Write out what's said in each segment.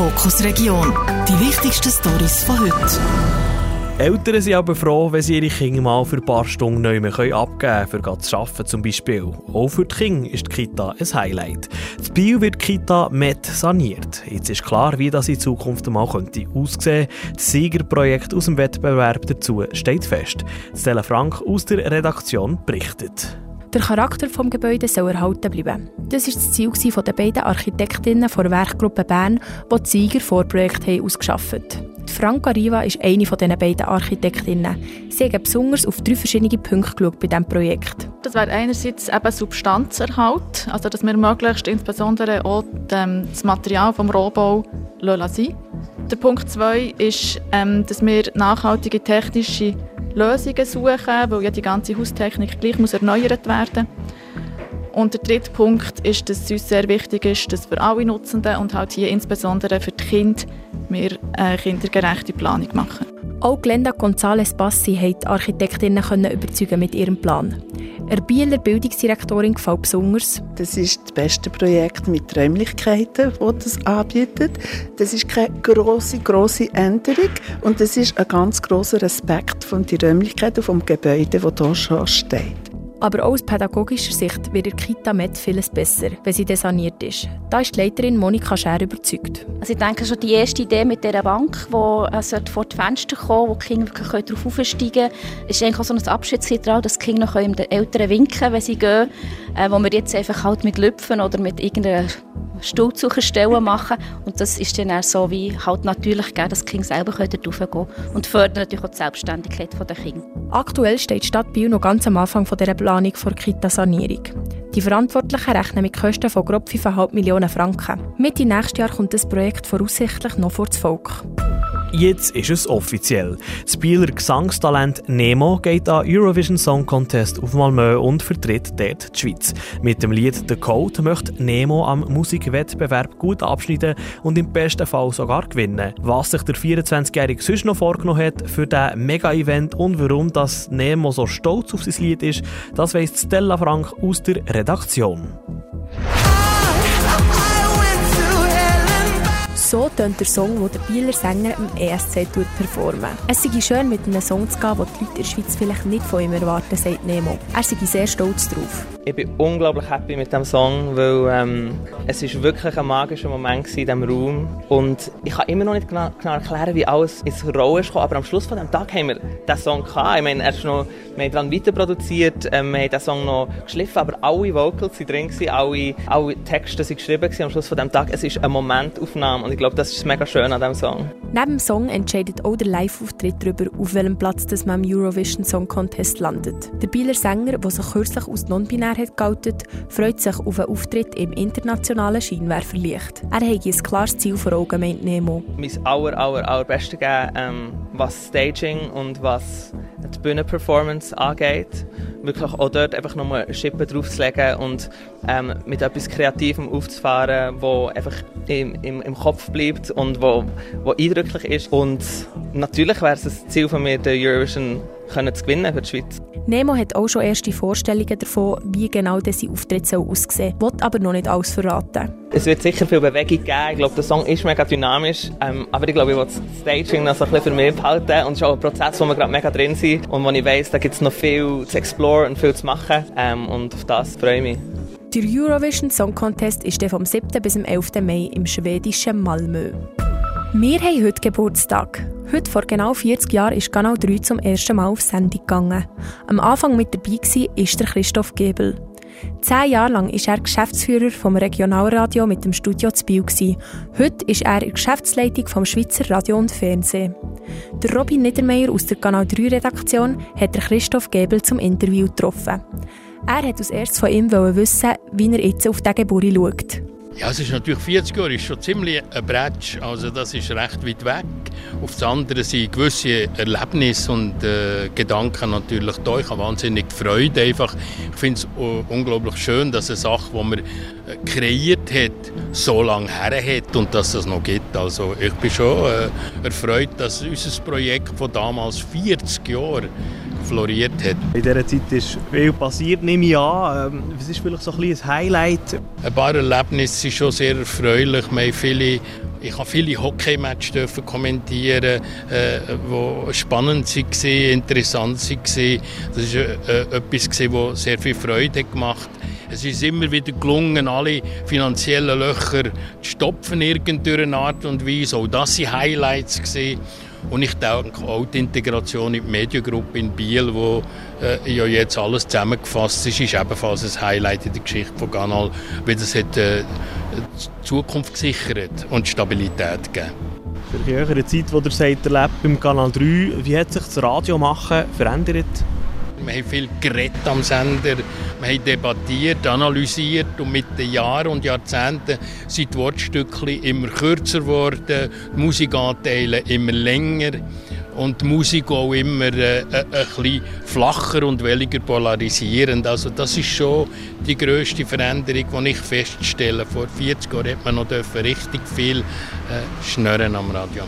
Fokus Region. Die wichtigsten Stories von heute. Eltern sind aber froh, wenn sie ihre Kinder mal für ein paar Stunden neu mehr abgeben können, für zu arbeiten zum Beispiel. Auch für die Kinder ist die Kita ein Highlight. Das Bio wird die Kita mit saniert. Jetzt ist klar, wie das in Zukunft mal könnte aussehen könnte. Das Siegerprojekt aus dem Wettbewerb dazu steht fest. Stella Frank aus der Redaktion berichtet. Der Charakter des Gebäudes soll erhalten bleiben. Das war das Ziel der beiden Architektinnen der Werkgruppe Bern, die die Sieger Vorprojekt ausgeschafft haben. Franka Riva ist eine von diesen beiden Architektinnen. Sie hat besonders auf drei verschiedene Punkte geschaut bei diesem Projekt. Das wäre einerseits eben Substanzerhalt, also dass wir möglichst insbesondere auch das Material vom Rohbau lassen. Der Punkt 2 ist, ähm, dass wir nachhaltige technische Lösungen suchen, weil ja die ganze Haustechnik gleich muss erneuert werden und der dritte Punkt ist, dass es uns sehr wichtig ist, dass für alle Nutzenden und halt hier insbesondere für die Kinder wir eine kindergerechte Planung machen. Auch Glenda González Bassi die Architektinnen überzeugen mit ihrem Plan. Der Bieler Bildungsdirektorin gefällt besonders. Das ist das beste Projekt mit Räumlichkeiten, das das anbietet. Das ist keine große, große Änderung und das ist ein ganz großer Respekt von den Räumlichkeiten vom Gebäude, das hier schon steht. Aber auch aus pädagogischer Sicht wird der Kita Med vieles besser, wenn sie desaniert ist. Da ist die Leiterin Monika Scher überzeugt. Also ich denke schon die erste Idee mit dieser Bank, die äh, vor die Fenster kommen wo die Kinder wirklich darauf aufsteigen können, ist eigentlich auch so ein Abschiedsritual, dass die Kinder noch den Eltern winken wenn sie gehen, äh, wo wir jetzt einfach halt mit Lüpfen oder mit irgendeiner Stuhlsucherstellen machen. Und das ist dann auch so wie halt natürlich gegeben, dass die Kinder selber raufgehen und fördert natürlich auch die Selbstständigkeit der Kinder. Aktuell steht die Stadt Biel noch ganz am Anfang von dieser Planung für Kita-Sanierung. Die Verantwortlichen rechnen mit Kosten von grob 5,5 Millionen Franken. Mitte nächstes Jahr kommt das Projekt voraussichtlich noch vor das Volk. Jetzt ist es offiziell. Das Spieler Gesangstalent Nemo geht an Eurovision Song Contest auf Malmö und vertritt dort die Schweiz. Mit dem Lied «The Code» möchte Nemo am Musikwettbewerb gut abschneiden und im besten Fall sogar gewinnen. Was sich der 24-Jährige sonst noch vorgenommen hat für dieses Mega-Event und warum das Nemo so stolz auf sein Lied ist, das weiss Stella Frank aus der Redaktion. So tönt der Song, den der Bieler Sänger im ESC performen. Es sei schön, mit einem Song zu gehen, den die Leute in der Schweiz vielleicht nicht von ihm erwarten, sagt Nemo. Er sei sehr stolz darauf. Ich bin unglaublich happy mit dem Song, weil ähm, es ist wirklich ein magischer Moment in diesem Raum und ich kann immer noch nicht genau, genau erklären, wie alles ins Rollen ist aber am Schluss von dem Tag haben wir diesen Song gehabt. Ich meine, er ist noch, wir haben dann weiter produziert, ähm, wir haben den Song noch geschliffen, aber alle Vocals sind drin gewesen, alle, alle Texte sind geschrieben gewesen am Schluss von dem Tag. Es ist eine Momentaufnahme und ich glaube, das ist mega schön an diesem Song. Neben dem Song entscheidet auch der Live-Auftritt darüber, auf welchem Platz das man im Eurovision Song Contest landet. Der Bieler Sänger, der sich kürzlich aus non-binär hat geoutet, freut sich auf einen Auftritt im internationalen Scheinwerferlicht. Er hat ein klares Ziel vor Augen, meint Nemo. Mein aller, aller, allerbestes geben, ähm, was Staging und was die Bühnenperformance angeht. Wirklich auch dort einfach nochmal eine Schippe draufzulegen und ähm, mit etwas Kreativem aufzufahren, wo einfach im, im, im Kopf bleibt und wo, wo eindrücklich ist. Und natürlich wäre es das Ziel von mir, den Eurovision können zu gewinnen für die Schweiz. Nemo hat auch schon erste Vorstellungen davon, wie genau dieser Auftritt soll aussehen soll, will aber noch nicht alles verraten. Es wird sicher viel Bewegung geben. Ich glaube, der Song ist mega dynamisch. Ähm, aber ich glaube, ich will das Staging noch so ein bisschen für mich behalten. Und es ist auch ein Prozess, wo wir gerade mega drin sind. Und wo ich weiss, da gibt es noch viel zu exploren und viel zu machen. Ähm, und auf das freue ich mich. Der Eurovision Song Contest ist vom 7. bis zum 11. Mai im schwedischen Malmö. Wir haben heute Geburtstag. Heute vor genau 40 Jahren ist Kanal 3 zum ersten Mal auf Sendung gegangen. Am Anfang mit dabei war der Christoph Gebel. Zehn Jahre lang war er Geschäftsführer vom Regionalradio mit dem Studio zu Biel. Heute ist er in der Geschäftsleitung vom Schweizer Radio und Fernsehen. Der Robin Niedermeyer aus der Kanal 3 Redaktion hat Christoph Gebel zum Interview getroffen. Er hat als erstes von ihm wissen, wie er jetzt auf diese Geburt schaut. Ja, es ist natürlich 40 Jahre, ist schon ziemlich ein Bretsch. Also das ist recht weit weg. Auf der anderen sind gewisse Erlebnisse und äh, Gedanken natürlich da. Ich habe wahnsinnig Freude einfach. Ich finde es uh, unglaublich schön, dass eine Sache, die man äh, kreiert hat, so lange her hat und dass es noch gibt. Also ich bin schon äh, erfreut, dass unser Projekt von damals 40 Jahren floriert hat. In dieser Zeit ist viel passiert, nehme ich an. Ähm, was ist vielleicht so ein, ein Highlight? Ein paar Erlebnisse sind schon sehr erfreulich. Wir haben viele ich habe viele Hockey-Matches kommentieren, äh, die spannend waren, interessant waren. Das war äh, etwas, das sehr viel Freude gemacht hat. Es ist immer wieder gelungen, alle finanziellen Löcher zu stopfen, irgendeiner Art und Weise. Auch das waren Highlights. Gewesen. Und ich denke auch die Integration in die Mediengruppe in Biel, wo äh, ja jetzt alles zusammengefasst ist, ist ebenfalls ein Highlight in der Geschichte von Canal, weil das hat äh, die Zukunft gesichert und Stabilität gegeben. Für die höhere Zeit, die ihr seid, erlebt beim Kanal 3, wie hat sich das Radio machen verändert? Wir haben viel geredet am Sender, wir haben debattiert, analysiert und mit den Jahren und Jahrzehnten sind die Wortstücke immer kürzer geworden, die Musikanteile immer länger und die Musik auch immer äh, äh, ein bisschen flacher und weniger polarisierend. Also das ist schon die grösste Veränderung, die ich feststelle. Vor 40 Jahren hat man noch richtig viel äh, schnurren am Radio.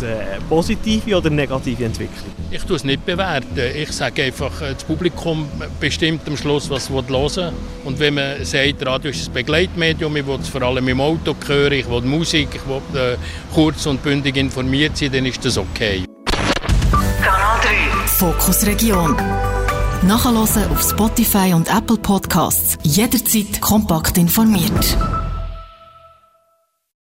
Das eine positive oder negative Entwicklung? Ich tue es nicht bewerten. Ich sage einfach, äh, das Publikum bestimmt am Schluss, was es hören will. Und wenn man sagt, Radio ist ein Begleitmedium, ich will es vor allem im Auto hören, ich will Musik, ich will äh, kurz und bündig informiert sein, dann ist das okay. Kanal 3 Fokus Region. Nachhören auf Spotify und Apple Podcasts. Jederzeit kompakt informiert.